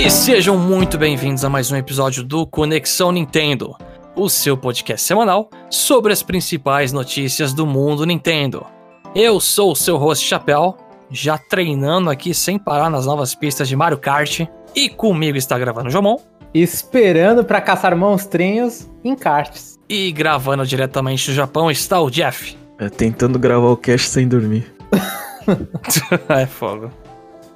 E sejam muito bem-vindos a mais um episódio do Conexão Nintendo, o seu podcast semanal sobre as principais notícias do mundo Nintendo. Eu sou o seu host Chapéu, já treinando aqui sem parar nas novas pistas de Mario Kart, e comigo está gravando o Jomon. Esperando para caçar monstrinhos em karts. E gravando diretamente do Japão está o Jeff. É, tentando gravar o cast sem dormir. é fogo.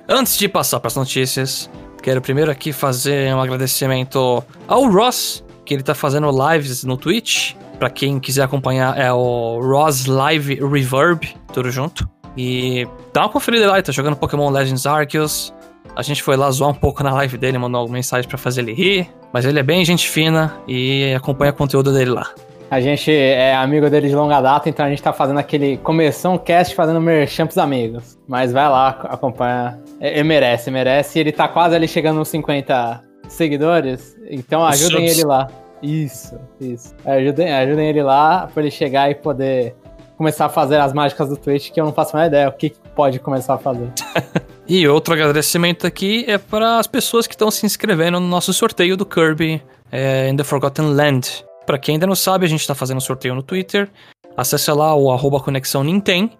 Antes de passar para as notícias, quero primeiro aqui fazer um agradecimento ao Ross, que ele tá fazendo lives no Twitch. Para quem quiser acompanhar, é o Ross Live Reverb, tudo junto. E dá uma conferida lá, ele tá jogando Pokémon Legends Arceus. A gente foi lá zoar um pouco na live dele, mandou mensagem para fazer ele rir. Mas ele é bem gente fina e acompanha o conteúdo dele lá. A gente é amigo dele de longa data, então a gente tá fazendo aquele começou um cast fazendo merchan pros amigos. Mas vai lá, acompanha. Ele merece, merece. Ele tá quase ali chegando nos 50 seguidores, então ajudem ele lá. Isso, isso. Ajudem, ajudem ele lá pra ele chegar e poder começar a fazer as mágicas do Twitch, que eu não faço mais ideia o que pode começar a fazer. e outro agradecimento aqui é para as pessoas que estão se inscrevendo no nosso sorteio do Kirby é, in the Forgotten Land. Para quem ainda não sabe, a gente está fazendo sorteio no Twitter. Acesse lá o arroba Conexão Nintendo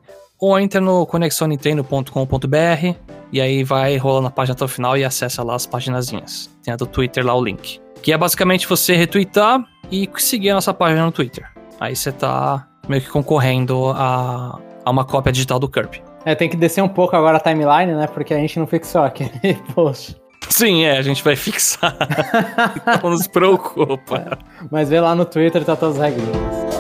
ou entre no conexãonintendo.com.br e aí vai rolando a página até o final e acessa lá as paginazinhas. Tem a do Twitter lá o link. Que é basicamente você retweetar e seguir a nossa página no Twitter. Aí você tá meio que concorrendo a, a uma cópia digital do Kirby. É, tem que descer um pouco agora a timeline, né? Porque a gente não fixou aquele post. Sim, é, a gente vai fixar. não se preocupa. Mas vê lá no Twitter, tá todas as regrinhas.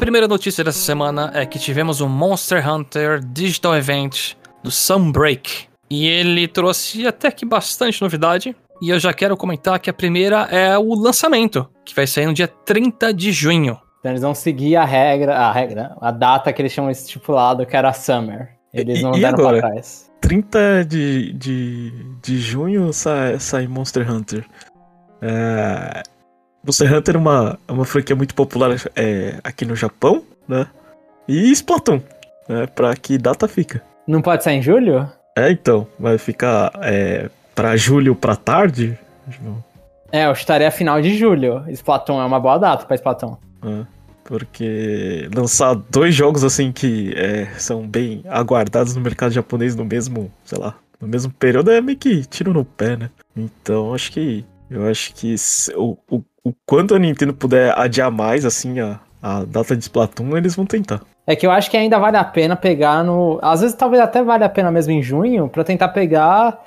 Primeira notícia dessa semana é que tivemos o Monster Hunter Digital Event do Sunbreak. E ele trouxe até que bastante novidade. E eu já quero comentar que a primeira é o lançamento, que vai sair no dia 30 de junho. Então eles vão seguir a regra, a regra, a data que eles tinham estipulado, que era Summer. Eles não e, deram agora? pra trás. 30 de, de, de junho sai, sai Monster Hunter. É, Monster Hunter é uma, é uma franquia muito popular é, aqui no Japão, né? E Splatoon, né? Pra que data fica? Não pode sair em julho? É, então. Vai ficar é, pra julho pra tarde? É, eu estaria a final de julho. Splatoon é uma boa data pra Splatoon. É, porque lançar dois jogos assim que é, são bem aguardados no mercado japonês no mesmo, sei lá, no mesmo período é meio que tiro no pé, né? Então acho que eu acho que o, o, o quanto a Nintendo puder adiar mais, assim, a, a data de Splatoon, eles vão tentar. É que eu acho que ainda vale a pena pegar no. Às vezes talvez até vale a pena mesmo em junho, para tentar pegar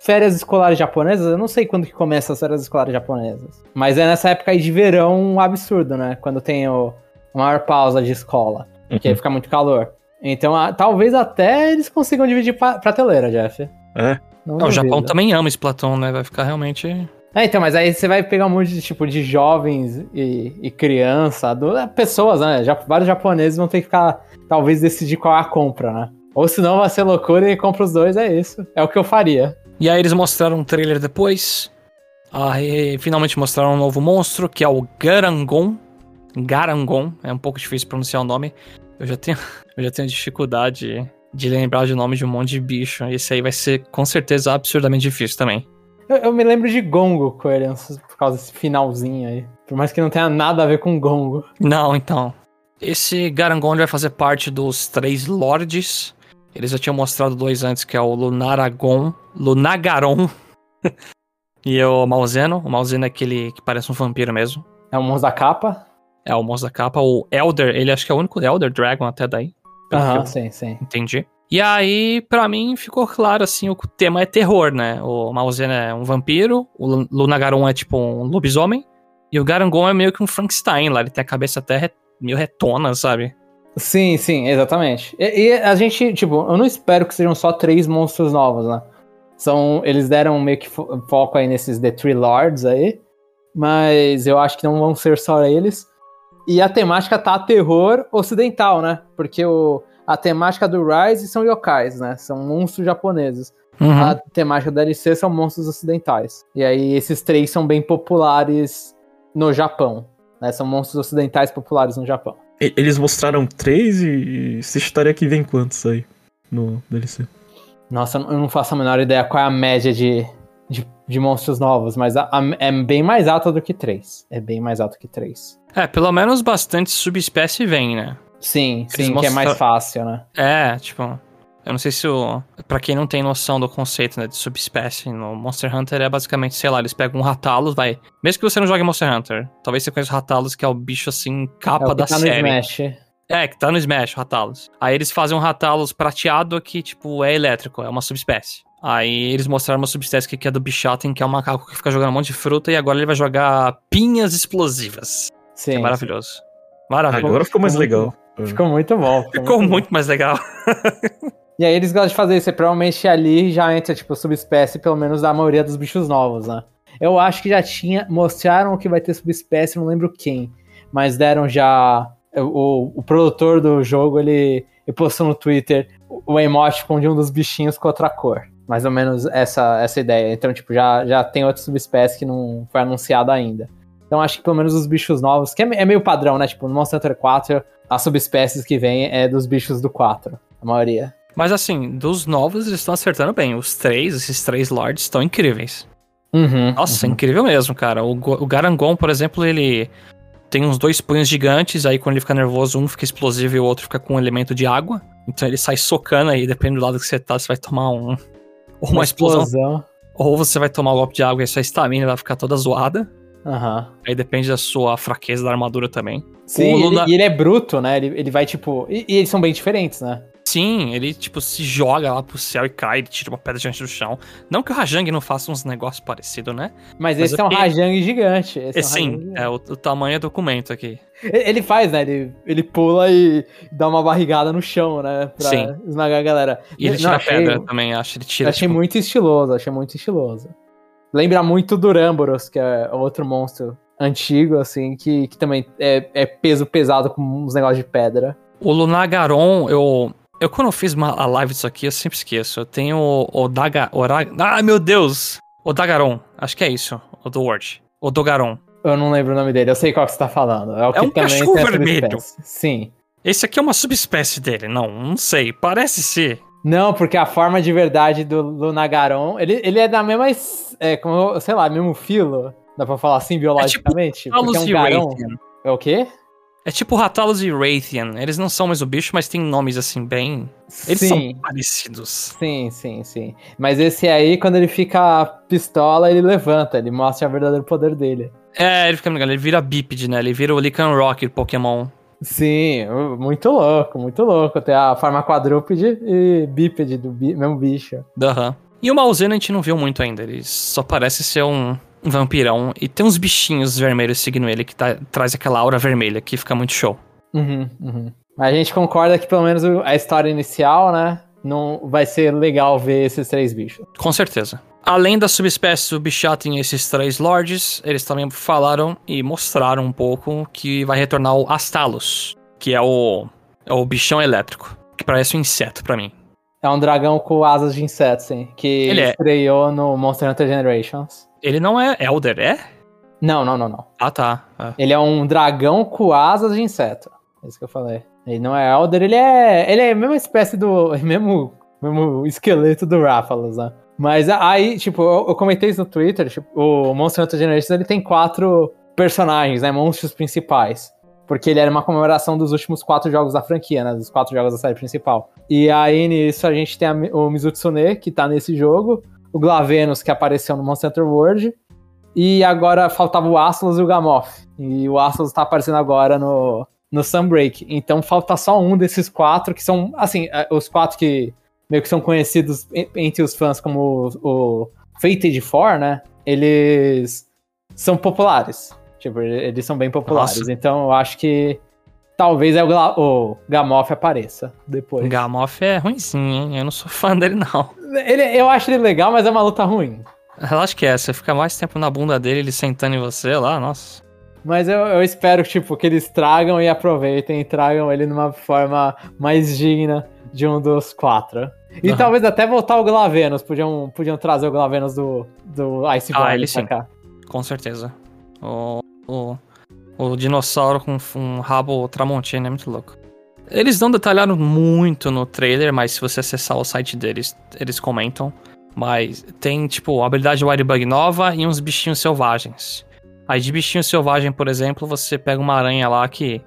férias escolares japonesas. Eu não sei quando que começa as férias escolares japonesas. Mas é nessa época aí de verão um absurdo, né? Quando tem o, a maior pausa de escola. Porque uhum. fica muito calor. Então, a, talvez até eles consigam dividir pra, prateleira, Jeff. É. Não, não o Japão também ama Splatoon, né? Vai ficar realmente é, então, mas aí você vai pegar um monte de tipo de jovens e, e criança, é, pessoas, né? Já, vários japoneses vão ter que ficar, talvez, decidir qual é a compra, né? Ou senão vai ser loucura e compra os dois, é isso. É o que eu faria. E aí eles mostraram um trailer depois. Aí finalmente mostraram um novo monstro, que é o Garangon. Garangon, é um pouco difícil pronunciar o nome. Eu já tenho, eu já tenho dificuldade de lembrar de nome de um monte de bicho. Esse aí vai ser com certeza absurdamente difícil também. Eu, eu, me lembro de Gongo, Coerência, por causa desse finalzinho aí. Por mais que não tenha nada a ver com Gongo. Não, então. Esse Garangon vai fazer parte dos três Lords. Eles já tinham mostrado dois antes, que é o Lunaragon, Lunagaron e o Malzeno. O Malzeno é aquele que parece um vampiro mesmo. É o monstro da capa? É o monstro da capa. O Elder, ele acho que é o único Elder Dragon até daí. Aham, sim, sim. Entendi. E aí, para mim, ficou claro, assim, o tema é terror, né? O Malzeno é um vampiro, o Lunagaron é tipo um lobisomem, e o Garangon é meio que um Frankenstein lá, ele tem a cabeça até meio retona, sabe? Sim, sim, exatamente. E, e, a gente, tipo, eu não espero que sejam só três monstros novos, né? São, eles deram meio que fo foco aí nesses The Three Lords aí, mas eu acho que não vão ser só eles. E a temática tá terror ocidental, né? Porque o a temática do Rise são yokais, né? São monstros japoneses. Uhum. A temática do DLC são monstros ocidentais. E aí esses três são bem populares no Japão. Né? São monstros ocidentais populares no Japão. E- Eles mostraram três e essa história aqui vem quantos aí no DLC? Nossa, eu não faço a menor ideia qual é a média de, de, de monstros novos, mas a- a- é bem mais alta do que três. É bem mais alta que três. É, pelo menos bastante subespécie vem, né? Sim, sim, que é mais mostram- fácil, né? É, tipo. Eu não sei se o. Pra quem não tem noção do conceito né, de subespécie, no Monster Hunter é basicamente, sei lá, eles pegam um Ratalos, vai. Mesmo que você não jogue Monster Hunter, talvez você conheça o Ratalos, que é o bicho assim, É capa o que da tá no série. Smash. É, que tá no Smash, o Ratalos. Aí eles fazem um Ratalos prateado que, tipo, é elétrico, é uma subespécie. Aí eles mostraram uma subespécie que é do Bichotten, que é um macaco que fica jogando um monte de fruta, e agora ele vai jogar pinhas explosivas. Sim. É maravilhoso. Maravilhoso. Agora ficou mais legal. Ficou muito bom. Ficou bom. muito mais legal. E aí eles gostam de fazer isso. e Provavelmente ali já entra, tipo, subespécie, pelo menos da maioria dos bichos novos, né? Eu acho que já tinha. Mostraram que vai ter subespécie, não lembro quem. Mas deram já. O, o produtor do jogo, ele, ele postou no Twitter o emoticon de um dos bichinhos com outra cor. Mais ou menos essa, essa ideia. Então, tipo, já, já tem outra subespécie que não foi anunciada ainda. Então, acho que pelo menos os bichos novos, que é, é meio padrão, né? Tipo, no Monster Hunter 4, as subespécies que vem é dos bichos do 4, a maioria. Mas assim, dos novos eles estão acertando bem. Os três, esses três lords, estão incríveis. Uhum, Nossa, incrível mesmo, cara. O, o Garangon, por exemplo, ele tem uns dois punhos gigantes, aí quando ele fica nervoso, um fica explosivo e o outro fica com um elemento de água. Então ele sai socando aí, dependendo do lado que você tá, você vai tomar um. Ou uma, explosão, Ou você vai tomar um golpe de água e sua estamina vai ficar toda zoada. Aham. Aí depende da sua fraqueza da armadura também. Sim, ele- e ele é bruto, né? Ele, ele vai, tipo. E, e eles são bem diferentes, né? Sim, ele, tipo, se joga lá pro céu e cai, ele tira uma pedra diante do chão. Não que o Rajang não faça uns negócios parecidos, né? Mas, Mas esse é é um porque- Rajang gigante. Esse É, é sim, é o, o tamanho é documento aqui. Ele faz, né? Ele, ele pula e dá uma barrigada no chão, né? Pra Sim. esmagar a galera. E ele Não, tira achei- pedra também, acho. Ele tira, achei tipo, muito estiloso, achei muito estiloso. Lembra muito do que é outro monstro antigo, assim, que, que também é, é peso pesado com uns negócios de pedra. O Lunagaron, eu. Eu, quando eu fiz uma, a live disso aqui, eu sempre esqueço. Eu tenho o, o Daga. O Ra- ah, meu Deus! O Dagaron, acho que é isso. O do Word. O Dogaron. Eu não lembro o nome dele, eu sei qual que você tá falando. É, o que um também cachorro vermelho. Sim. Esse aqui é uma subespécie dele. Não, não sei. Parece ser. Não, porque a forma de verdade do Lunagaron, ele, ele é da mesma, es- é, como, sei lá, mesmo filo, dá pra falar assim biologicamente? é Talos um e garão. Raytheon. É o quê? É tipo Ratalos e Raytheon. Eles não são mais o bicho, mas tem nomes assim bem. Eles sim, são parecidos. sim, sim, sim. Mas esse aí, quando ele fica pistola, ele levanta, ele mostra o verdadeiro poder dele. É, ele fica ele vira bípede, né? Ele vira o Lycanroc do Pokémon. Sim, muito louco, muito louco. Tem a forma quadrúpede e bípede do bi- mesmo bicho. Aham. E o Malzeno a gente não viu muito ainda. Ele só parece ser um, um vampirão. E tem uns bichinhos vermelhos seguindo ele que tá- traz aquela aura vermelha que fica muito show. Uhum, uhum. Mas a gente concorda que pelo menos a história inicial, né? Não vai ser legal ver esses três bichos. Com certeza. Além da subespécie do Bichatin e esses três lords, eles também falaram e mostraram um pouco que vai retornar o Astalos, que é o, é o bichão elétrico, que parece um inseto pra mim. É um dragão com asas de inseto, sim. Que Ele é. estreou no Monster Hunter Generations. Ele não é Elder, é? Não, não, não, não. Ah, tá. É. Ele é um dragão com asas de inseto. É isso que eu falei. Ele não é Elder, ele é. Ele é a mesma espécie do. Mesmo, mesmo esqueleto do Rathalos, né? Mas aí, tipo, eu, eu comentei isso no Twitter, tipo, o Monster Hunter Generations ele tem quatro personagens, né? Monstros principais. Porque ele era uma comemoração dos últimos quatro jogos da franquia, né? Dos quatro jogos da série principal. E aí nisso a gente tem a, o Mizutsune, que tá nesse jogo, o Glavenus, que apareceu no Monster Hunter World, e agora faltava o Aslos e o Gamoth. E o Aslos tá aparecendo agora no, no Sunbreak. Então falta só um desses quatro, que são, assim, eh, os quatro que meio que são conhecidos en- entre os fãs como o, o Fated Four, né? Eles são populares. Tipo, eles são bem populares. Nossa. Então eu acho que talvez é o, Gla- o Gamoth apareça depois. O Gamoth é ruimzinho, hein? Eu não sou fã dele, não. Ele, eu acho ele legal, mas é uma luta ruim. Relaxa que é, você fica mais tempo na bunda dele, ele sentando em você lá, nossa. Mas eu, eu espero tipo, que eles tragam e aproveitem e tragam ele numa forma mais digna de um dos quatro. E Aham. talvez até voltar o Glavenus. Podiam, podiam trazer o Glavenus do, do Iceborne Ah, ele pra sim. cá. Com certeza. O, o, o dinossauro com um rabo tramontina é muito louco. Eles não detalharam muito no trailer, mas se você acessar o site deles, eles comentam. Mas tem, tipo, a habilidade Wirebug nova e uns bichinhos selvagens. Aí de bichinho selvagem, por exemplo, você pega uma aranha lá que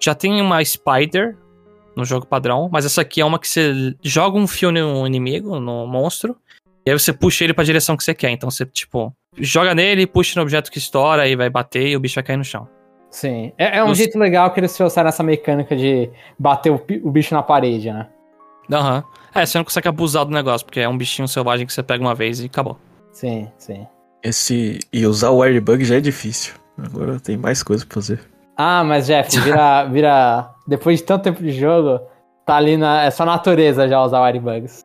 já tem uma Spider no jogo padrão, mas essa aqui é uma que você joga um fio no inimigo, no monstro, e aí você puxa ele pra direção que você quer. Então você, tipo, joga nele, puxa no objeto que estoura e vai bater e o bicho vai cair no chão. Sim. É, é um Os- jeito legal que eles trouxeram essa mecânica de bater o, o bicho na parede, né? Aham. É, você não consegue abusar do negócio, porque é um bichinho selvagem que você pega uma vez e acabou. Sim, sim. Esse. E usar o Wirebug já é difícil. Agora tem mais coisa pra fazer. Ah, mas Jeff, vira, vira. Depois de tanto tempo de jogo, tá ali na. É só natureza já usar Wirebugs.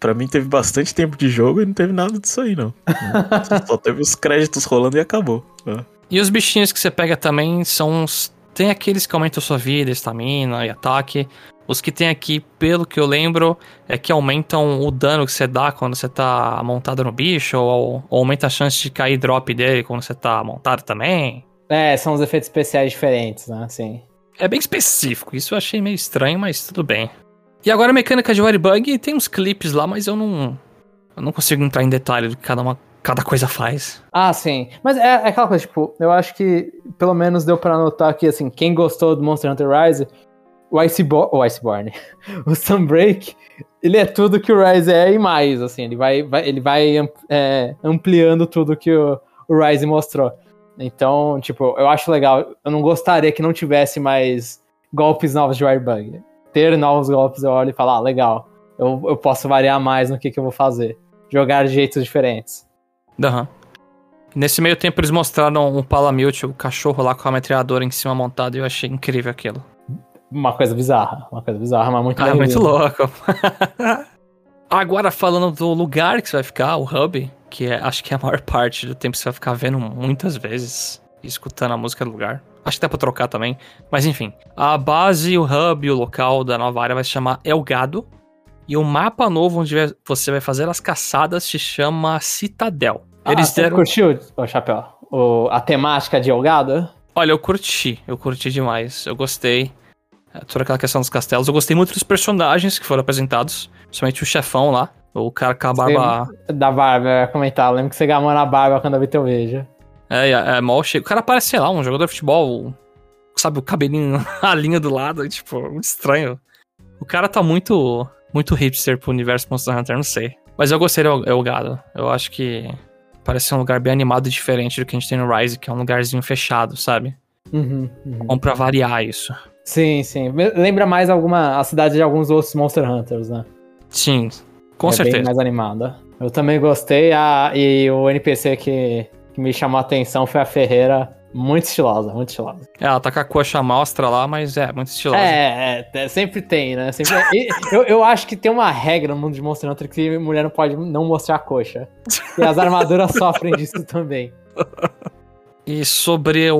Pra mim teve bastante tempo de jogo e não teve nada disso aí, não. Só teve os créditos rolando e acabou. Ah. E os bichinhos que você pega também são os. Tem aqueles que aumentam sua vida, estamina e ataque. Os que tem aqui, pelo que eu lembro, é que aumentam o dano que você dá quando você tá montado no bicho, ou, ou aumenta a chance de cair drop dele quando você tá montado também. É, são os efeitos especiais diferentes, né? Sim. É bem específico, isso eu achei meio estranho, mas tudo bem. E agora a mecânica de Wirebug tem uns clipes lá, mas eu não. Eu não consigo entrar em detalhe do que cada, uma, cada coisa faz. Ah, sim. Mas é, é aquela coisa, tipo, eu acho que pelo menos deu pra notar que, assim, quem gostou do Monster Hunter Rise, o Iceborne, o Iceborne, o Sunbreak, ele é tudo que o Rise é e mais, assim, ele vai, vai- ele vai é, ampliando tudo que o, o Rise mostrou. Então, tipo, eu acho legal, eu não gostaria que não tivesse mais golpes novos de Wirebug. Ter novos golpes, eu olho e falo, ah, legal, eu, eu posso variar mais no que, que eu vou fazer. Jogar de jeitos diferentes. Aham. Nesse meio tempo eles mostraram um Palamute, o cachorro lá com a metralhadora em cima montada, e eu achei incrível aquilo. Uma coisa bizarra, uma coisa bizarra, mas muito Ah, é muito louco. Agora falando do lugar que você vai ficar, o hub, que é, acho que é a maior parte do tempo que você vai ficar vendo muitas vezes e escutando a música do lugar. Acho que dá pra trocar também. Mas enfim, a base, o hub, o local da nova área vai se chamar Elgado. E o mapa novo onde você vai fazer as caçadas se chama Citadel. Ah, Eles você deram. curtiu, ô Chapéu? O, a temática de Elgado? Olha, eu curti, eu curti demais, eu gostei. É, Toda aquela questão dos castelos. Eu gostei muito dos personagens que foram apresentados, principalmente o chefão lá, o cara com a barba. Da barba, eu ia comentar. Eu lembro que você gamou na barba quando eu vi teu vídeo. É, é, é mó cheio. O cara parece, sei lá, um jogador de futebol, sabe, o cabelinho, a linha do lado, tipo, muito estranho. O cara tá muito, muito hipster pro universo Monster Hunter, não sei. Mas eu gostei do Elgado. Eu acho que parece ser um lugar bem animado e diferente do que a gente tem no Rise, que é um lugarzinho fechado, sabe? Uhum, uhum. Bom pra variar isso. Sim, sim. Lembra mais alguma a cidade de alguns outros Monster Hunters, né? Sim, com é Bem certeza. mais animada. Eu também gostei. A, e o NPC que, que me chamou a atenção foi a Ferreira. Muito estilosa, muito estilosa. É, ela tá com a coxa mostra lá, mas é, muito estilosa. É, é, é, sempre tem, né? Sempre... eu, eu acho que tem uma regra no mundo de Monster Hunter que mulher não pode não mostrar a coxa. E as armaduras sofrem disso também. E sobre o,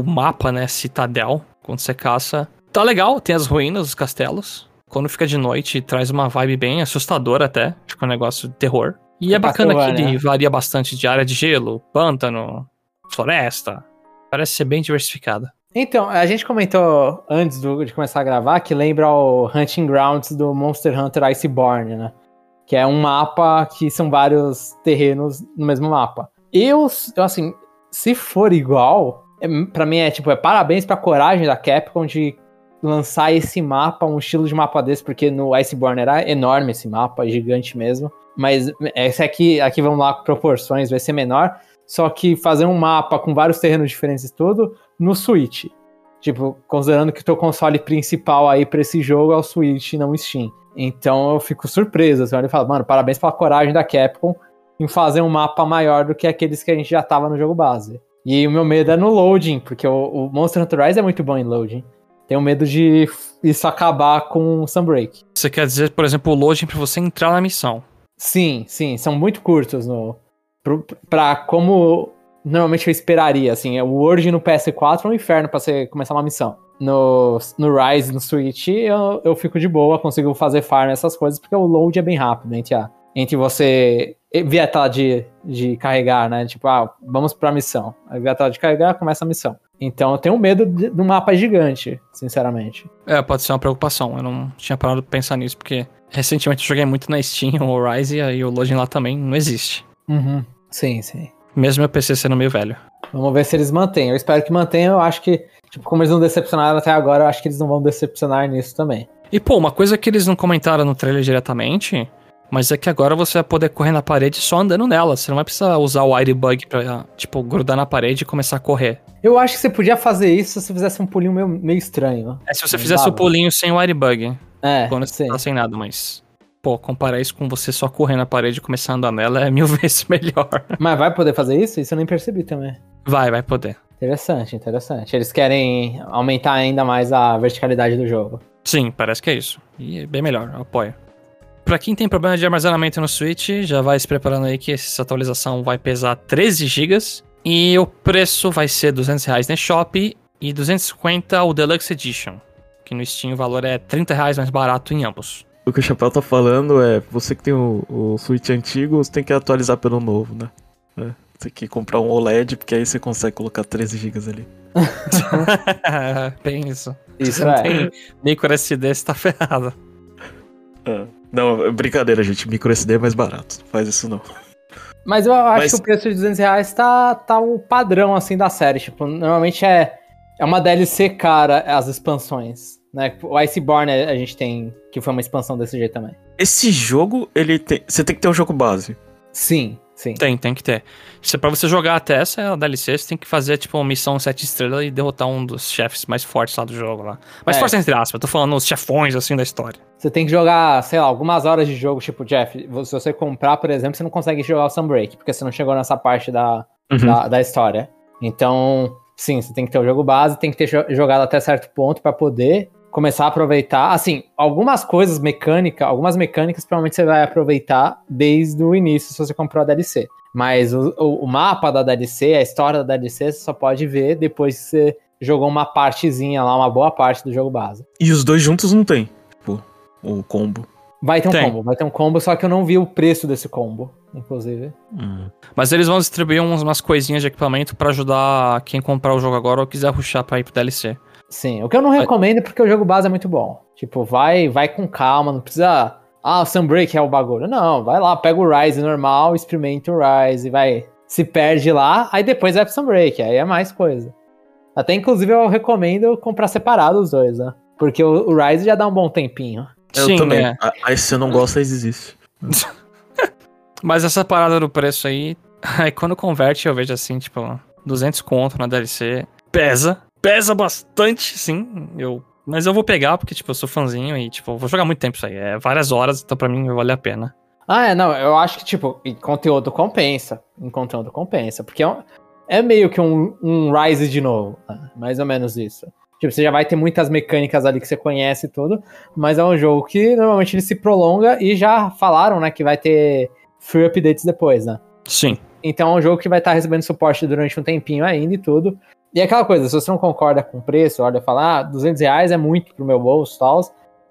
o mapa, né, Citadel, quando você caça, tá legal, tem as ruínas, os castelos. Quando fica de noite, traz uma vibe bem assustadora até, fica um negócio de terror. E é, É bacana que ele varia bastante de área de gelo, pântano, floresta. Parece ser bem diversificado. Então, a gente comentou antes do- de começar a gravar que lembra o Hunting Grounds do Monster Hunter Iceborne, né? Que é um mapa que são vários terrenos no mesmo mapa. Eu, eu, assim, se for igual, é, pra mim é tipo, é parabéns pra coragem da Capcom de lançar esse mapa, um estilo de mapa desse, porque no Iceborne era enorme esse mapa, gigante mesmo. Mas esse aqui, aqui vamos lá, proporções, vai ser menor. Só que fazer um mapa com vários terrenos diferentes e tudo, no Switch. Tipo, considerando que o teu console principal aí pra esse jogo é o Switch, não o Steam. Então eu fico surpreso. Assim, eu olho e falo, mano, parabéns pela coragem da Capcom em fazer um mapa maior do que aqueles que a gente já tava no jogo base. E o meu medo é no loading, porque o, o Monster Hunter Rise é muito bom em loading. Tenho medo de isso acabar com o Sunbreak. Você quer dizer, por exemplo, o loading pra você entrar na missão. Sim, sim, são muito curtos no pra como normalmente eu esperaria, assim. O Word no PS4 é um inferno pra você começar uma missão. No, no Rise, no Switch, eu, eu fico de boa, consigo fazer farm, essas coisas, porque o load é bem rápido entre, a, entre você ver a tela de, de carregar, né? Tipo, ah, vamos pra missão. Aí a tela de carregar, começa a missão. Então eu tenho medo de, de um mapa gigante, sinceramente. É, pode ser uma preocupação. Eu não tinha parado de pensar nisso, porque recentemente eu joguei muito na Steam, o Rise, e o loading lá também não existe. Uhum. Sim, sim. Mesmo meu PC sendo meio velho. Vamos ver se eles mantêm. Eu espero que mantenham. Eu acho que, tipo, como eles não decepcionaram até agora, eu acho que eles não vão decepcionar nisso também. E, pô, uma coisa que eles não comentaram no trailer diretamente, mas é que agora você vai poder correr na parede só andando nela. Você não vai precisar usar o Airbug pra, tipo, grudar na parede e começar a correr. Eu acho que você podia fazer isso se você fizesse um pulinho meio, meio estranho. É se você fizesse o pulinho sem o Airbug. É, Quando você sim. tá sem nada, mas. Pô, comparar isso com você só correr na parede e começar a andar nela é mil vezes melhor. Mas vai poder fazer isso? Isso eu nem percebi também. Vai, vai poder. Interessante, interessante. Eles querem aumentar ainda mais a verticalidade do jogo. Sim, parece que é isso. E é bem melhor, eu apoio. Pra quem tem problema de armazenamento no Switch, já vai se preparando aí que essa atualização vai pesar 13 GB e o preço vai ser 200 reais na Shop e 250 o Deluxe Edition, que no Steam o valor é 30 reais mais barato em ambos. O que o Chapéu tá falando é, você que tem o, o Switch antigo, você tem que atualizar pelo novo, né? É, tem que comprar um OLED, porque aí você consegue colocar 13 GB ali. bem isso. Isso Você não é. tem micro SD, você tá ferrado. É. Não, brincadeira, gente. Micro SD é mais barato. Não faz isso não. Mas eu acho Mas- que o preço de 200 reais tá, tá o padrão, assim, da série. Tipo, normalmente é, é uma DLC cara as expansões, né? O Iceborne a gente tem, que foi uma expansão desse jeito também. Esse jogo, ele tem. Você tem que ter um jogo base. Sim, sim. Tem, tem que ter. Se pra você jogar até essa DLC, você tem que fazer, tipo, uma missão 7 estrelas e derrotar um dos chefes mais fortes lá do jogo lá. Mais É. fortes entre aspas, eu tô falando os chefões, assim, da história. Você tem que jogar, sei lá, algumas horas de jogo, tipo, Jeff, se você comprar, por exemplo, você não consegue jogar o Sunbreak, porque você não chegou nessa parte da, Uhum. da, da história. Então, sim, você tem que ter o jogo base, tem que ter jo- jogado até certo ponto pra poder começar a aproveitar. Assim, algumas coisas mecânicas, algumas mecânicas provavelmente você vai aproveitar desde o início se você comprou a DLC. Mas o, o- o mapa da DLC, a história da DLC, você só pode ver depois que você jogou uma partezinha lá, uma boa parte do jogo base. E os dois juntos não tem. Tipo, o combo. Vai ter um Tem. combo, vai ter um combo, só que eu não vi o preço desse combo, inclusive. Hum. Mas eles vão distribuir uns- umas coisinhas de equipamento pra ajudar quem comprar o jogo agora ou quiser rushar pra ir pro DLC. Sim, o que eu não recomendo é porque o jogo base é muito bom. Tipo, vai, vai com calma, não precisa. Ah, o Sunbreak é o bagulho. Não, vai lá, pega o Rise normal, experimenta o Rise, vai. Se perde lá, aí depois vai pro Sunbreak, aí é mais coisa. Até inclusive eu recomendo comprar separado os dois, né? Porque o, o Rise já dá um bom tempinho. Eu Sim, também. é. Aí se você não gosta, existe. Mas essa parada do preço aí, aí quando converte eu vejo assim, tipo, 200 conto na DLC. Pesa, pesa bastante, sim. Eu, mas eu vou pegar porque, tipo, eu sou fãzinho e, tipo, vou jogar muito tempo isso aí. É várias horas, então pra mim vale a pena. Ah, é, não, eu acho que, tipo, em conteúdo compensa. Em conteúdo compensa. Porque é, um- é meio que um, um Rise de novo. né? Mais ou menos isso. Tipo, você já vai ter muitas mecânicas ali que você conhece e tudo. Mas é um jogo que normalmente ele se prolonga e já falaram, né, que vai ter free updates depois, né? Sim. Então é um jogo que vai estar recebendo suporte durante um tempinho ainda e tudo. E é aquela coisa, se você não concorda com o preço, olha, falar, ah, 200 reais é muito pro meu bolso e tal,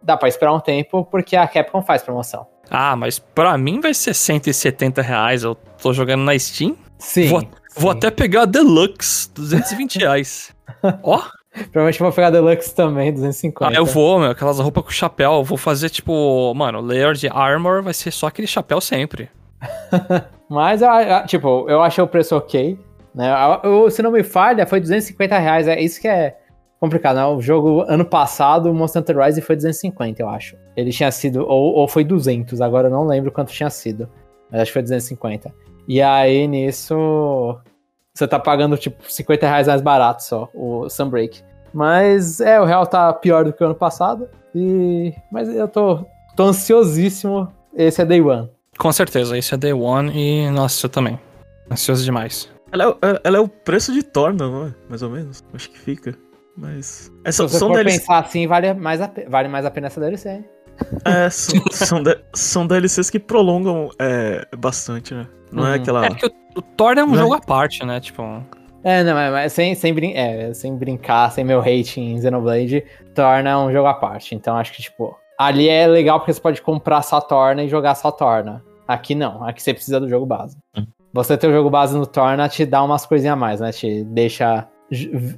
dá pra esperar um tempo porque a Capcom faz promoção. Ah, mas pra mim vai ser 170 reais. Eu tô jogando na Steam. Sim. Vou, vou sim. até pegar a Deluxe, 220 reais. Ó, Provavelmente eu vou pegar Deluxe também, 250. ah, eu vou, meu, aquelas roupas com chapéu. Eu vou fazer tipo, mano, layer de armor vai ser só aquele chapéu sempre. Mas, tipo, eu achei o preço ok. Né? Eu- se não me falha, foi 250 reais. É isso que é complicado, né? O jogo, ano passado, o Monster Hunter Rise foi 250, eu acho. Ele tinha sido, ou, ou foi 200, agora eu não lembro quanto tinha sido. Mas acho que foi 250. E aí, nisso, você tá pagando, tipo, 50 reais mais barato só, o Sunbreak. Mas, é, o real tá pior do que o ano passado. E... Mas eu tô, tô ansiosíssimo. Esse é Day One. Com certeza, esse é Day One e, nossa, eu também. Ansioso demais. Ela é, o- ela é o preço de Torna, não é? Mais ou menos. Acho que fica. Mas. É, Se são, você são, for DLC, pensar assim, vale mais, a, vale mais a pena essa DLC, hein? é, são, são, D- são DLCs que prolongam é, bastante, né? Não é Uhum. aquela. É que o, O Thor é um Né? jogo à parte, né? Tipo, É, não, mas, mas sem, sem, brin é, sem brincar, sem meu hate em Xenoblade, torna um jogo à parte. Então acho que, tipo, ali é legal porque você pode comprar só Torna e jogar só Torna. Aqui não, aqui você precisa do jogo base. Hum. Você ter o jogo base no Torna te dá umas coisinhas a mais, né? Te deixa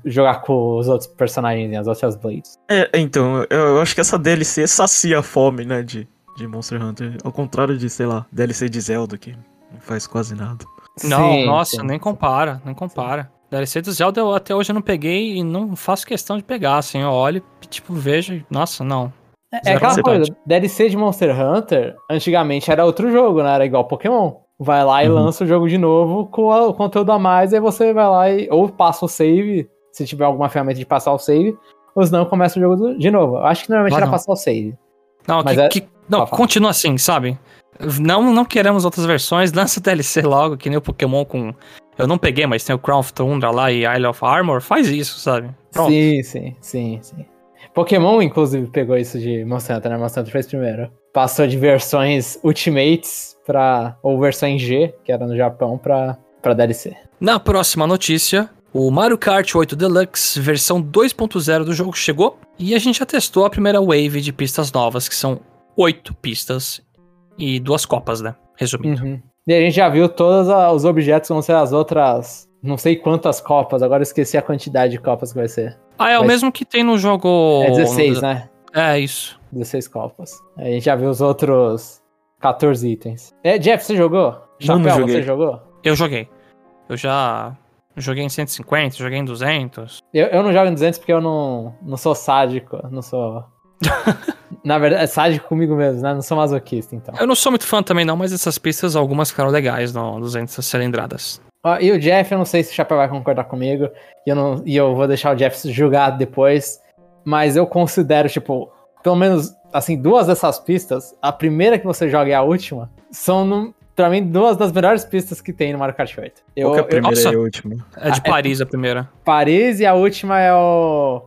jogar com os outros personagens, as outras Blades. É, então, eu, eu acho que essa DLC sacia a fome, né, de, de Monster Hunter. Ao contrário de, sei lá, DLC de Zelda, que não faz quase nada. não, Sim, nossa, sim. nem compara, nem compara. DLC do Zelda eu até hoje eu não peguei e não faço questão de pegar, assim, eu olho e, tipo, vejo e, nossa, não. É Zero aquela coisa, DLC de Monster Hunter, antigamente era outro jogo, né? Era igual Pokémon. Vai lá e Uhum. lança o jogo de novo com a- o conteúdo a mais, aí você vai lá e ou passa o save, se tiver alguma ferramenta de passar o save, ou senão começa o jogo do- de novo. Eu acho que normalmente Ah, era não. passar o save. Não, Mas que, é- que- não continua assim, sabe? Não, não queremos outras versões, lança o DLC logo, que nem o Pokémon com... Eu não peguei, mas tem o Crown of Tundra lá e Isle of Armor, faz isso, sabe? Pronto. Sim, sim, sim, sim. Pokémon, inclusive, pegou isso de Hunter, né? Hunter fez primeiro. Passou de versões Ultimates pra. ou versões G, que era no Japão, pra, pra DLC. Na próxima notícia, o Mario Kart 8 Deluxe versão 2.0 do jogo chegou e a gente já testou a primeira wave de pistas novas, que são oito pistas e duas copas, né? Resumindo. Uhum. E a gente já viu todos os objetos que vão ser as outras. Não sei quantas copas, agora eu esqueci a quantidade de copas que vai ser. Ah, é o mesmo que tem no jogo. É 16, né? É, isso. 16 copas. A gente já viu os outros 14 itens. É, Jeff, você jogou? Não, não Chapéu, joguei. você jogou? Eu joguei. Eu já joguei em 150, joguei em 200. Eu, eu não jogo em 200 porque eu não, não sou sádico, não sou... Na verdade, é sádico comigo mesmo, né? Não sou masoquista, então. Eu não sou muito fã também não, mas essas pistas algumas ficaram legais no 200 cilindradas. Ó, e o Jeff, eu não sei se o Chapéu vai concordar comigo, e eu, não, e eu vou deixar o Jeff julgar depois, mas eu considero, tipo, pelo menos, assim, duas dessas pistas, a primeira que você joga e a última, são, no, pra mim, duas das melhores pistas que tem no Mario Kart 8. Eu, Qual que é a eu- primeira Nossa. e a última? É de Ah, é- Paris a primeira. Paris e a última é o...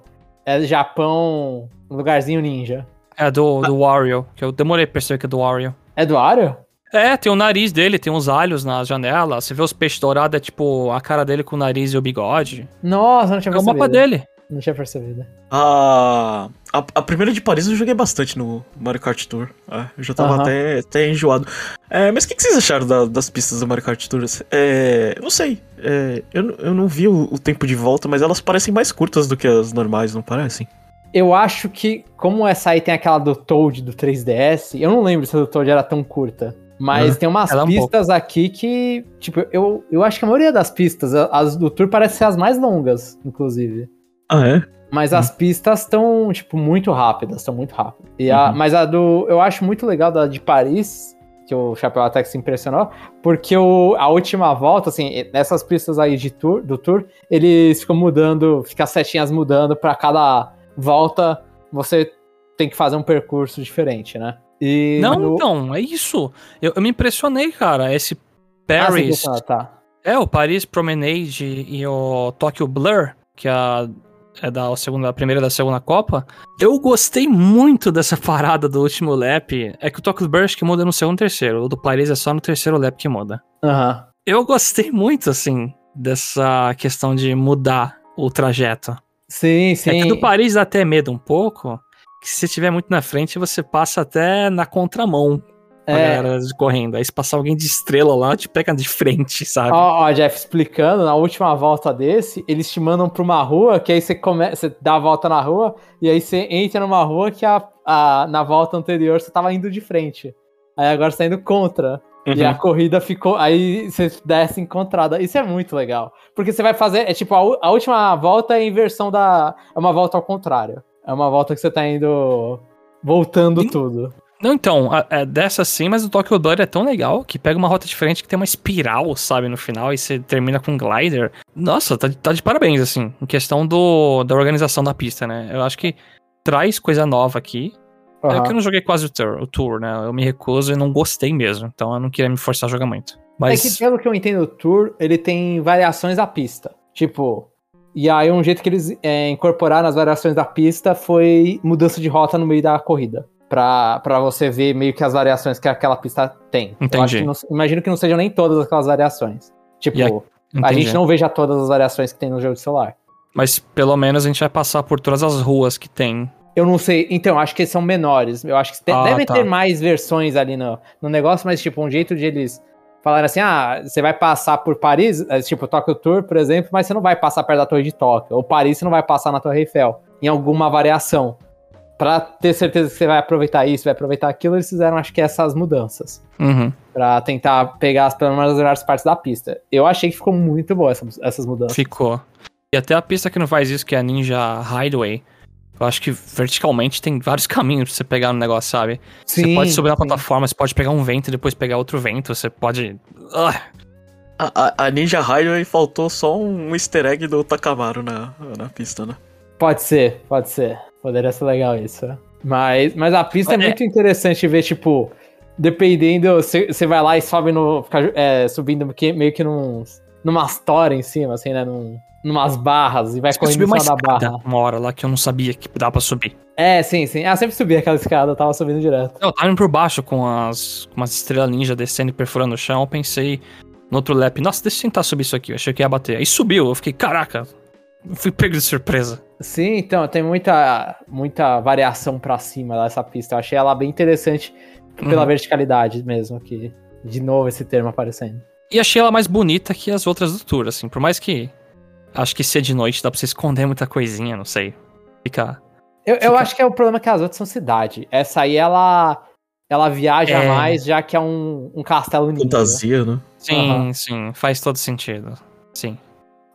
É Japão, lugarzinho ninja. É do, do Wario, que eu demorei pra perceber que é do Wario. É do Wario? É, tem o nariz dele, tem uns alhos na janela. Você vê os peixes dourados, é tipo a cara dele com o nariz e o bigode. Nossa, não tinha É o percebido. mapa dele. Não tinha percebido. A, a, a primeira de Paris eu joguei bastante no Mario Kart Tour. É, eu já tava até, até enjoado. É, mas o que, que vocês acharam da- das pistas do Mario Kart Tour? É, eu não sei. É, eu, não- eu não vi o, o tempo de volta, mas elas parecem mais curtas do que as normais, não parecem? Eu acho que, como essa aí tem aquela do Toad do 3DS, eu não lembro se a do Toad era tão curta. Mas Hã? tem umas é um pistas aqui que, tipo, eu, eu acho que a maioria das pistas, as do Tour parecem ser as mais longas, inclusive. Ah, é? Mas as pistas estão, tipo, muito rápidas, estão muito rápidas. E a, Uhum. Mas a do. Eu acho muito legal da de Paris, que o Chapéu até que se impressionou, porque o, a última volta, assim, nessas pistas aí de tour, do Tour, eles ficam mudando, fica as setinhas mudando pra cada volta, você tem que fazer um percurso diferente, né? E Não, no- então, é isso. Eu, eu me impressionei, cara. Esse Ah, Paris. pensou, tá. é, o Paris Promenade e o Tokyo Blur, que é, a- é da segunda, primeira da segunda Copa. Eu gostei muito dessa parada do último lap. É que o Tokyo Blur acho que muda no segundo e terceiro. O do Paris é só no terceiro lap que muda. Aham. Eu gostei muito, assim, dessa questão de mudar o trajeto. Sim, É sim. que do Paris dá até medo um pouco, que se estiver muito na frente, você passa até na contramão a É. galera correndo. Aí se passar alguém de estrela lá, te pega de frente, sabe? Ó, ó, Jeff, explicando, na última volta desse, eles te mandam pra uma rua, que aí você, come... você dá a volta na rua, e aí você entra numa rua que a, a- na volta anterior você tava indo de frente. Aí agora você tá indo contra. E Uhum. a corrida ficou. Aí você desce encontrada. Isso é muito legal. Porque você vai fazer. É tipo, a, a última volta é a inversão da. É uma volta ao contrário. É uma volta que você tá indo. Voltando tudo. Não, então, a- é dessa sim, mas o Tokyo Blur é tão legal que pega uma rota diferente que tem uma espiral, sabe, no final, e você termina com um glider. Nossa, tá, de- tá de parabéns, assim, em questão do, da organização da pista, né? Eu acho que traz coisa nova aqui. É Aham. que eu não joguei quase o tour, o tour, né? Eu me recuso e não gostei mesmo. Então eu não queria me forçar a jogar muito. Mas. É que, pelo que eu entendo, o Tour, ele tem variações da pista. Tipo, e aí um jeito que eles é, incorporaram as variações da pista foi mudança de rota no meio da corrida. Pra, pra você ver meio que as variações que aquela pista tem. Eu Entendi. acho que não- imagino que não sejam nem todas aquelas variações. Tipo, a- gente não veja todas as variações que tem no jogo de celular. Mas pelo menos a gente vai passar por todas as ruas que tem. Eu não sei, então, acho que eles são menores. Eu acho que Ah, devem tá. ter mais versões ali no, no negócio, mas, tipo, um jeito de eles falarem assim: ah, você vai passar por Paris, é, tipo, Tokyo Tour, por exemplo, mas você não vai passar perto da Torre de Tóquio. Ou Paris, você não vai passar na Torre Eiffel, em alguma variação. Pra ter certeza que você vai aproveitar isso, vai aproveitar aquilo, eles fizeram, acho que, essas mudanças. Uhum. Pra tentar pegar as, pelo menos as melhores partes da pista. Eu achei que ficou muito boa essa- essas mudanças. Ficou. E até a pista que não faz isso, que é a Ninja Highway. Eu acho que verticalmente tem vários caminhos pra você pegar no negócio, sabe? você pode subir na sim. plataforma, você pode pegar um vento e depois pegar outro vento, você pode. Ah, A, a- a Ninja Highway faltou só um easter egg do Takamaru na, na pista, né? Pode ser, pode ser. Poderia ser legal isso. né? Mas, mas a pista é, É. muito interessante ver, tipo, dependendo, você vai lá e sobe no. fica, é, subindo meio que num, numas torres em cima, assim, né? Num, numas barras e vai correndo subi em uma cima da barra. uma hora lá que eu não sabia que dava pra subir. É, sim, sim. Ah, sempre subi aquela escada, eu tava subindo direto. Eu tava indo por baixo com as com umas estrelas ninja descendo e perfurando o chão, eu pensei no outro lap, nossa, deixa eu tentar subir isso aqui, eu achei que ia bater. Aí subiu, eu fiquei, caraca, eu fui pego de surpresa. Sim, então, tem muita, muita variação pra cima dessa pista. Eu achei ela bem interessante pela Uhum. verticalidade mesmo, que de novo esse termo aparecendo. E achei ela mais bonita que as outras do tour, assim, por mais que acho que ser de noite dá pra você esconder muita coisinha, não sei. Fica. Eu, eu Fica- acho que é o problema que as outras são cidade. Essa aí, ela, ela viaja É. mais, já que é um, um castelo ninja. Fantasia, né? Sim, Aham. sim, faz todo sentido. Sim.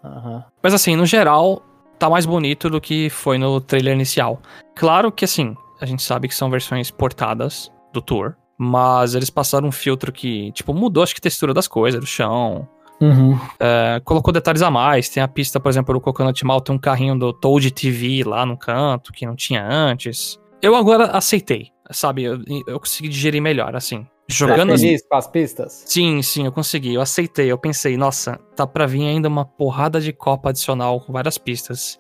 Aham. Mas assim, no geral, tá mais bonito do que foi no trailer inicial. Claro que assim, a gente sabe que são versões portadas do tour, mas eles passaram um filtro que, tipo, mudou acho que a textura das coisas, do chão, Uhum. é, colocou detalhes a mais. Tem a pista, por exemplo, do Coconut Mall, tem um carrinho do Toad TV lá no canto, que não tinha antes. Eu agora aceitei, sabe? Eu, eu consegui digerir melhor, assim. Jogando Tá as feliz com as pistas? Sim, sim, eu consegui. Eu aceitei. Eu pensei, nossa, tá pra vir ainda uma porrada de copa adicional com várias pistas.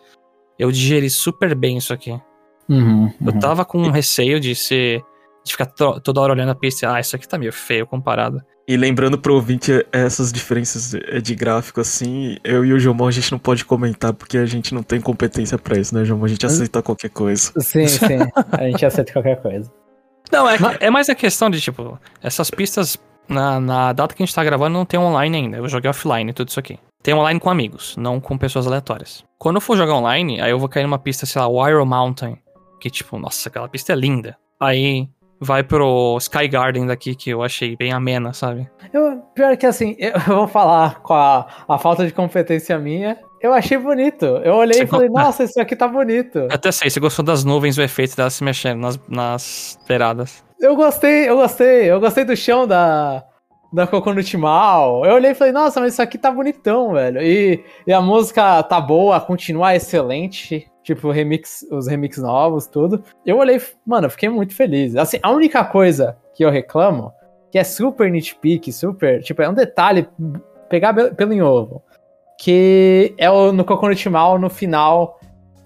Eu digeri super bem isso aqui. Uhum. Eu tava com um receio de ser. de ficar to- toda hora olhando a pista e, ah, isso aqui tá meio feio comparado. E lembrando pro ouvinte essas diferenças de de gráfico, assim, eu e o Jomon a gente não pode comentar porque a gente não tem competência pra isso, né, Jomon? A gente aceita qualquer coisa. Sim, sim. A gente aceita qualquer coisa. Não, é, é mais a questão de, tipo, essas pistas, na, na data que a gente tá gravando, não tem online ainda. Eu joguei offline tudo isso aqui. Tem online com amigos, não com pessoas aleatórias. Quando eu for jogar online, aí eu vou cair numa pista, sei lá, Wire Mountain. Que, tipo, nossa, aquela pista é linda. Aí vai pro Sky Garden daqui, que eu achei bem amena, sabe? Eu, pior que assim, eu vou falar com a, a falta de competência minha. Eu achei bonito. Eu olhei Você e falei, nossa, isso aqui tá bonito. Eu até sei, você gostou das nuvens, o efeito delas se mexendo nas, nas beiradas. Eu gostei, eu gostei. Eu gostei do chão da, da Coconut Mal. Eu olhei e falei, nossa, mas isso aqui tá bonitão, velho. E, e a música tá boa, continua excelente. Tipo, remix, os remix novos, tudo. Eu olhei, mano, eu fiquei muito feliz. Assim, a única coisa que eu reclamo, que é super nitpick, super. Tipo, é um detalhe, pegar pelo em ovo. Que é o, no Coconut Mal, no final,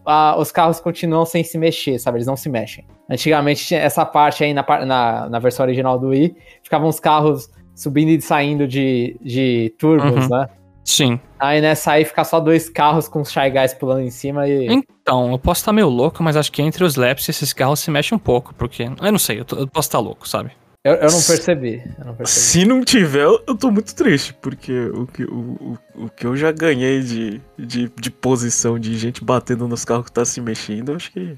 a- os carros continuam sem se mexer, sabe? Eles não se mexem. Antigamente tinha essa parte aí na, na, na versão original do Wii, ficavam os carros subindo e saindo de, de turbos, Uhum. né? Sim. Aí nessa aí fica só dois carros com os Shy Guys pulando em cima e. Então, eu posso estar meio louco, mas acho que entre os laps esses carros se mexem um pouco, porque. Eu não sei, eu, tô- eu posso estar louco, sabe? Eu, eu não percebi. Eu não percebi. Se não tiver, eu tô muito triste, porque o que, o, o, o que eu já ganhei de, de, de posição de gente batendo nos carros que tá se mexendo, eu acho que.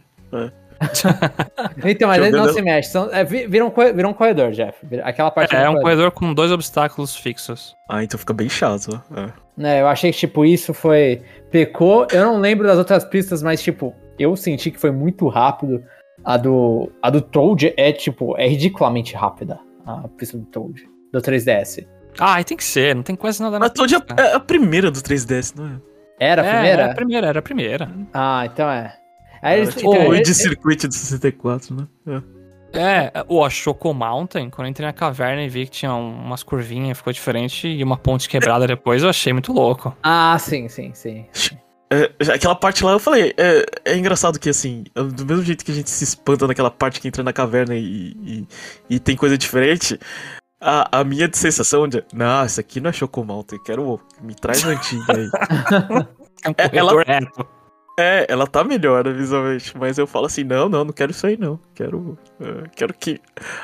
Então, mas ele não se mexe. São, é, vi- vira, um, vira um corredor, Jeff. Aquela parte É, vira um corredor com dois obstáculos fixos. Ah, então fica bem chato. É. né, eu achei que, tipo, isso foi. Pecou. Eu não lembro das outras pistas, mas, tipo, eu senti que foi muito rápido. A do. A do Toad é, tipo, é ridiculamente rápida. A pista do Toad. Do 3DS. Ah, tem que ser, não tem quase nada na Mas Toad pista. é a primeira do 3DS, não é? Era a É, primeira? Era a primeira, era a primeira. Ah, então é. Aí eles, então, tipo o eles- de circuit do 64, né? É. É, o a Choco Mountain, quando eu entrei na caverna e vi que tinha um- umas curvinhas, ficou diferente, e uma ponte quebrada depois, eu achei muito louco. Ah, sim, sim, sim. É, aquela parte lá, eu falei, é, é engraçado que assim, do mesmo jeito que a gente se espanta naquela parte que entra na caverna e, e, e tem coisa diferente, a, a minha sensação de. Não, essa aqui não é Chocomalta, eu quero. Me traz antiga aí. É um É, corredor reto. É, ela tá melhor visualmente, mas eu falo assim, não, não, não quero isso aí não. Quero, eh, quero que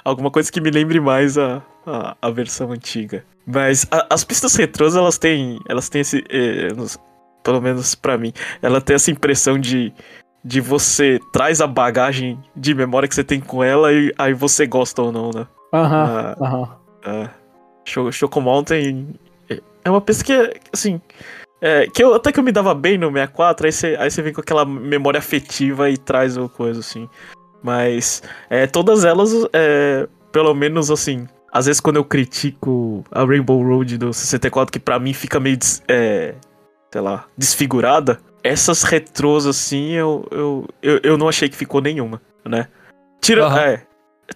alguma coisa que me lembre mais a, a, a versão antiga. Mas a- as pistas retrôs, elas têm, elas têm esse, eh, nos- pelo menos pra mim, ela tem essa impressão de de você traz a bagagem de memória que você tem com ela e aí você gosta ou não, né? Aham, Ah, aham. ah, Cho- Choco Mountain é- é uma pista que, assim, é, que eu, até que eu me dava bem no 64, aí você, aí você vem com aquela memória afetiva e traz o coisa, assim. Mas é, todas elas, é, pelo menos, assim, às vezes quando eu critico a Rainbow Road do 64, que pra mim fica meio, des- é, sei lá, desfigurada, essas retrôs, assim, eu, eu, eu, eu não achei que ficou nenhuma, né? Tira, Aham. é,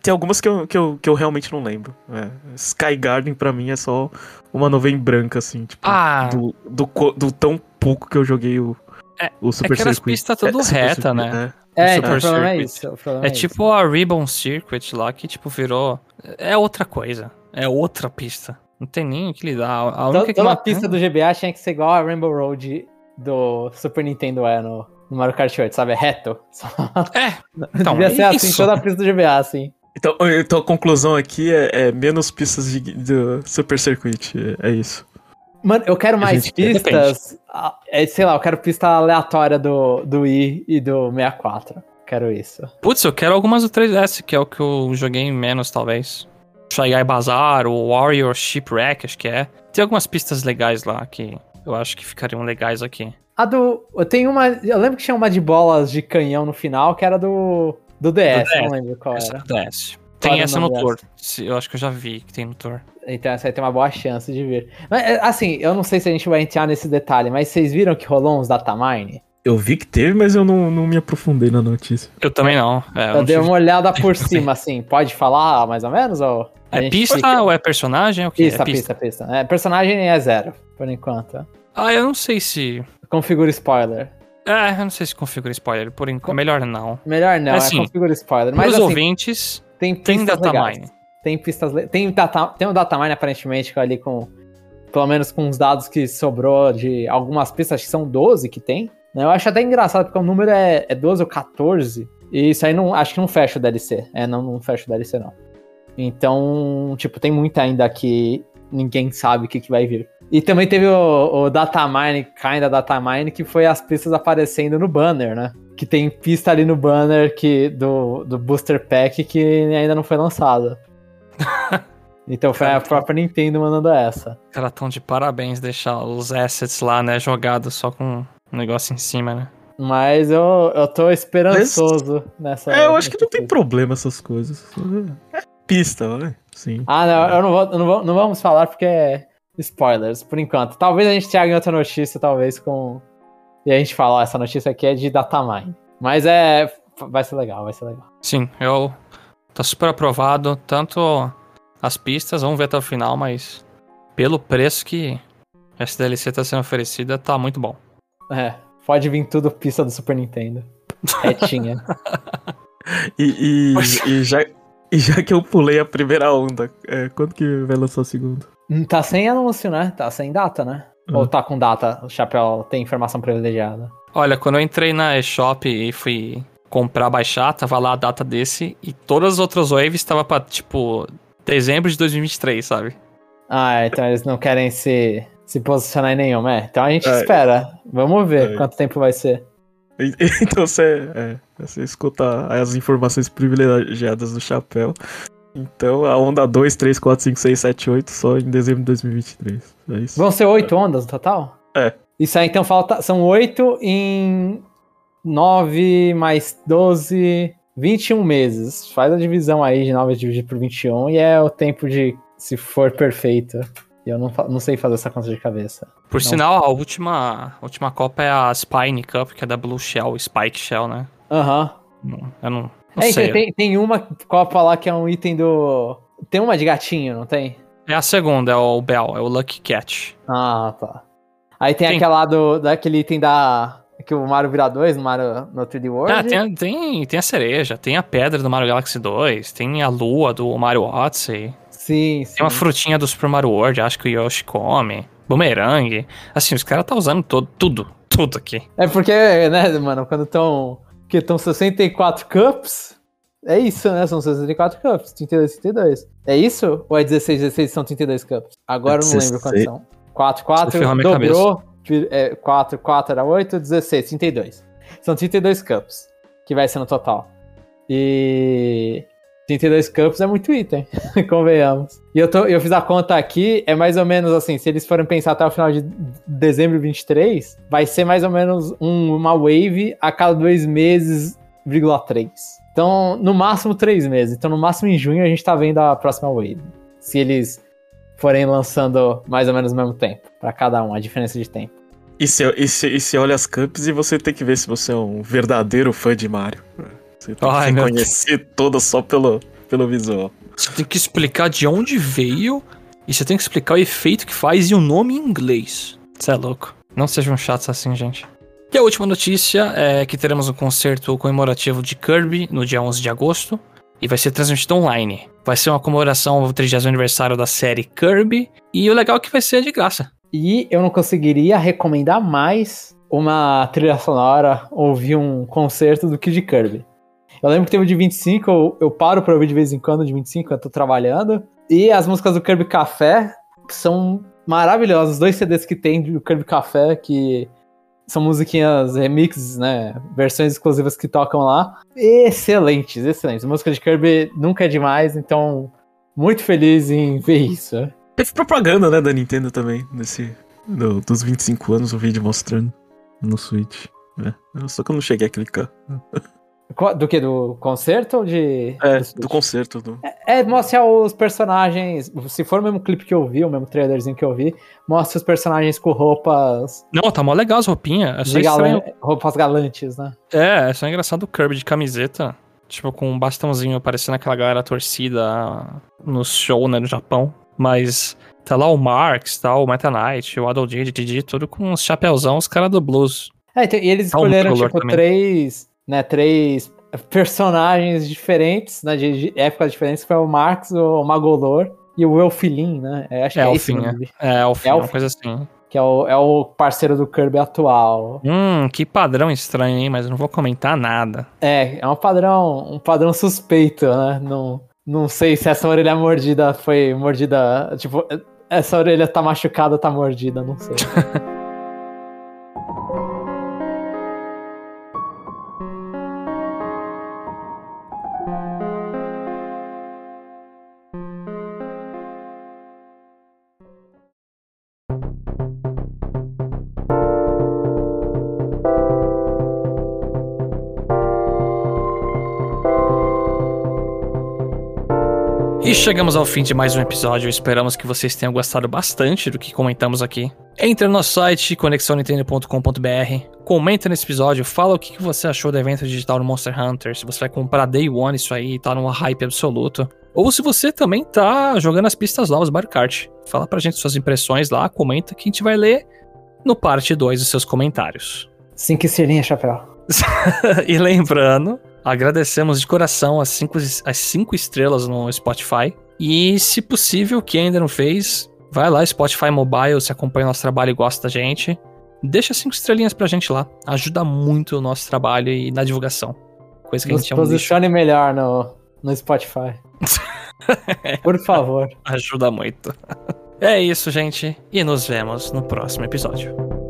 tem algumas que eu, que eu, que eu realmente não lembro. É. Sky Garden pra mim é só uma nuvem branca, assim, tipo, Ah. do, do, do tão pouco que eu joguei o, É- o Super aquelas Circuit. pistas tudo Super reta, Circuit, né? É, Super então o problema é isso. o problema É isso. tipo a Ribbon Circuit lá, que tipo virou. É outra coisa. É outra pista. Não tem nem o que lidar. A Toda, única que toda a não- pista do GBA tinha que ser igual a Rainbow Road do Super Nintendo é no, no Mario Kart 8, sabe? É reto. Só- É, então, Devia ser é assim, isso. toda a pista do GBA, assim. Então, então a conclusão aqui é, é menos pistas de, do Super Circuit. É, é isso. Mano, eu quero mais pistas. ah, É, sei lá, eu quero pista aleatória do, do Wii e do 64. Quero isso. Putz, eu quero algumas do 3DS, que é o que eu joguei menos, talvez. Shy Guy Bazaar, o Warrior Shipwreck, acho que é. Tem algumas pistas legais lá que eu acho que ficariam legais aqui. A do. Eu tenho uma. Eu lembro que tinha uma de bolas de canhão no final, que era do. Do DS, DS. não lembro qual Essa é era. do DS. Tem essa no Tour. Eu acho que eu já vi que tem no Tour. Então essa aí tem uma boa chance de vir. Mas, é, assim, eu não sei se a gente vai entrar nesse detalhe, mas vocês viram que rolou uns datamine? Eu vi que teve, mas eu não, não me aprofundei na notícia. Eu também não. É, Eu não dei tive- uma olhada por cima, assim. Pode falar mais ou menos? Ou É pista fica- ou é personagem? É o quê? Pista, é pista, pista. É, personagem é zero, por enquanto. Ah, eu não sei se. Configura spoiler. É, eu não sei se configura spoiler. Por enquanto, melhor não. Melhor não, Assim, é configura spoiler. Mas os assim, ouvintes, tem tem datamine. Tem pistas. le- Tem, data, tem um datamine aparentemente ali com. Pelo menos com os dados que sobrou de algumas pistas, acho que são 12 que tem. né? Eu acho até engraçado, porque o número é, é 12 ou 14. E isso aí não. Acho que não fecha o DLC. É, não, não fecha o DLC, não. Então, tipo, tem muita ainda que ninguém sabe o que, que vai vir. E também teve o, o datamine, kinda datamine, que foi as pistas aparecendo no banner, né? Que tem pista ali no banner que, do, do Booster Pack que ainda não foi lançada. então foi a própria Nintendo mandando essa. Os caras tão de parabéns deixar os assets lá, né? Jogados só com um negócio em cima, né? Mas eu, eu tô esperançoso nessa. É, eu acho que não tem problema essas coisas. É pista, né? Sim. Ah, não, eu não, vou, não, vou- não vamos falar porque é spoilers, por enquanto. Talvez a gente traga outra notícia, talvez com. E a gente fala, ó, essa notícia aqui é de datamine. Mas é. Vai ser legal, vai ser legal. Sim, eu tô super aprovado. Tanto as pistas, vamos ver até o final, mas pelo preço que essa DLC tá sendo oferecida, tá muito bom. É, pode vir tudo pista do Super Nintendo. Retinha. E, e, e já, e já que eu pulei a primeira onda, é, quando que vai lançar a segunda? Hum, tá sem anúncio, né? Tá sem data, né? Uhum. Ou tá com data? O chapéu tem informação privilegiada. Olha, quando eu entrei na eShop e fui comprar, baixar, tava lá a data desse e todas as outras waves tava pra, tipo, dezembro de 2023, sabe? Ah, então eles não querem se, se posicionar em nenhuma. É, então a gente É. espera. Vamos ver É. quanto tempo vai ser. Então você, é, você escuta as informações privilegiadas do chapéu. Então a onda 2, 3, 4, 5, 6, 7, 8 só em dezembro de 2023. É isso. Vão ser oito ondas no total? É. Isso aí então falta. São oito em nove mais 12, 21 meses. Faz a divisão aí de 9 dividido por 21 e é o tempo de, se for perfeito. E eu não, não sei fazer essa conta de cabeça. Por Não. sinal, a última, a última Copa é a Spine Cup, que é da Blue Shell, Spike Shell, né? Aham. Não- Eu não, não É, sei. tem, tem uma copa lá que é um item do. Tem uma de gatinho, não tem? É a segunda, é o Bell, é o Lucky Cat. Ah, tá. Aí tem Tem. aquela lá do, daquele item da. Que o Mario vira dois no Mario no 3D World. Ah, tem, tem, tem a cereja, tem a pedra do Mario Galaxy 2, tem a lua do Mario Odyssey. Sim, sim. Tem uma frutinha do Super Mario World, acho que o Yoshi come. Boomerang. Assim, os caras tá usando todo, tudo, tudo aqui. É porque, né, mano, quando estão. Que estão 64 cups. É isso, né? São 64 cups, 32, 32. É isso? Ou é 16, 16 são 32 cups? Agora eu não lembro quantos são. 4, 4, ferrou minha dobrou. É, 4, 4 era 8, 16, 32. São 32 cups que vai ser no total. E 32 cups é muito item, convenhamos. E eu, tô, eu fiz a conta aqui, é mais ou menos assim, se eles forem pensar até o final de dezembro 23, vai ser mais ou menos um, uma wave a cada dois meses, vírgula 3. Então, no máximo três meses. Então, no máximo em junho a gente tá vendo a próxima wave. Se eles forem lançando mais ou menos no mesmo tempo, para cada um, a diferença de tempo. E você olha as cups e você tem que ver se você é um verdadeiro fã de Mario. Você tem Ai, que conhecer todas só pelo, pelo visual. Você tem que explicar de onde veio e você tem que explicar o efeito que faz e o nome em inglês. Você é louco. Não sejam chatos assim, gente. E a última notícia é que teremos um concerto comemorativo de Kirby no dia 11 de agosto e vai ser transmitido online. Vai ser uma comemoração ao 30 aniversário da série Kirby e o legal é que vai ser de graça. E eu não conseguiria recomendar mais uma trilha sonora, ouvir um concerto do que de Kirby. Eu lembro que teve o de 25, eu, eu paro pra ouvir de vez em quando de 25, eu tô trabalhando. E as músicas do Kirby Café são maravilhosas. Os dois CDs que tem do Kirby Café, que são musiquinhas remixes, né? Versões exclusivas que tocam lá. Excelentes, excelentes. música de Kirby nunca é demais, então muito feliz em ver isso. né? Teve propaganda, né, da Nintendo também, nesse. do- dos 25 anos, o vídeo mostrando no Switch. né? Só que eu não cheguei a clicar. Do que? Do concerto ou de. É, do do concerto. Do... É, mostra os personagens. Se for o mesmo clipe que eu vi, o mesmo trailerzinho que eu vi, mostra os personagens com roupas. Não, tá mó legal as roupinhas. É só, galan- roupas galantes, né? É, é só engraçado o Kirby de camiseta. Tipo, com um bastãozinho parecendo aquela galera torcida no show, né, no Japão. Mas tá lá o Marx, tá o Meta Knight, o Adol Didi, Didi, tudo com uns chapéuzão, os caras do blues. É, então, e eles Tá um escolheram, color tipo, também. três, né, três personagens diferentes, né, de, de épocas diferentes, que foi o Marx, o Magolor e o Elfilin, né? É, acho que É, é, esse É, É o uma fim. coisa assim. que é o, é o parceiro do Kirby atual. Hum, que padrão estranho, hein? Mas eu não vou comentar nada. É, é um padrão, um padrão suspeito, né? Não, não sei se essa orelha mordida foi mordida, tipo, essa orelha tá machucada, tá mordida, não sei. E chegamos ao fim de mais um episódio. Esperamos que vocês tenham gostado bastante do que comentamos aqui. Entre no nosso site conexãonintendo.com.br, comenta nesse episódio, fala o que você achou do evento digital no Monster Hunter, se você vai comprar Day One isso aí, tá num hype absoluto. Ou se você também tá jogando as pistas novas do Mario Kart. Fala pra gente suas impressões lá, comenta que a gente vai ler no parte 2 dos seus comentários. Cinco estrelinhas, chapéu. e lembrando, agradecemos de coração as cinco, as cinco estrelas no Spotify. E, se possível, quem ainda não fez, vai lá, Spotify Mobile, se acompanha o nosso trabalho e gosta da gente. Deixa cinco estrelinhas pra gente lá. Ajuda muito o nosso trabalho e na divulgação. Coisa que a Nos gente é um posicione melhor no, no Spotify. Por favor. Ajuda muito. É isso, gente. E nos vemos no próximo episódio.